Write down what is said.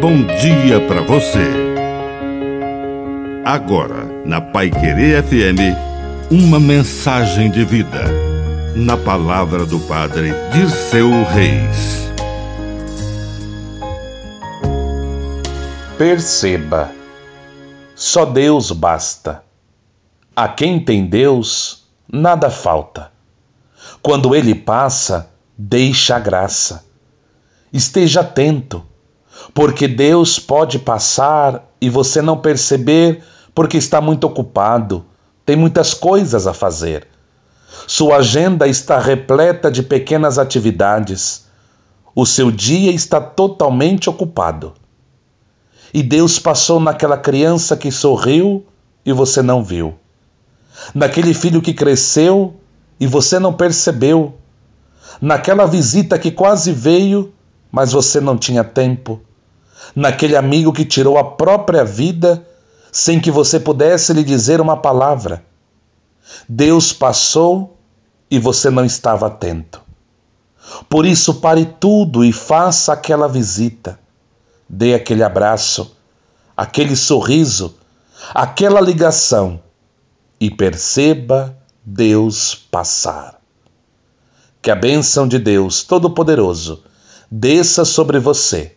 bom dia para você. Agora, na Pai Querer FM, uma mensagem de vida. Na palavra do Padre Dirceu Reis. Perceba, só Deus basta. A quem tem Deus, nada falta. Quando ele passa, deixa a graça. Esteja atento porque Deus pode passar e você não perceber porque está muito ocupado, tem muitas coisas a fazer. Sua agenda está repleta de pequenas atividades. O seu dia está totalmente ocupado. E Deus passou naquela criança que sorriu e você não viu. Naquele filho que cresceu e você não percebeu. Naquela visita que quase veio, mas você não tinha tempo naquele amigo que tirou a própria vida sem que você pudesse lhe dizer uma palavra. Deus passou e você não estava atento. Por isso, pare tudo e faça aquela visita. Dê aquele abraço, aquele sorriso, aquela ligação e perceba Deus passar. Que a bênção de Deus Todo-Poderoso desça sobre você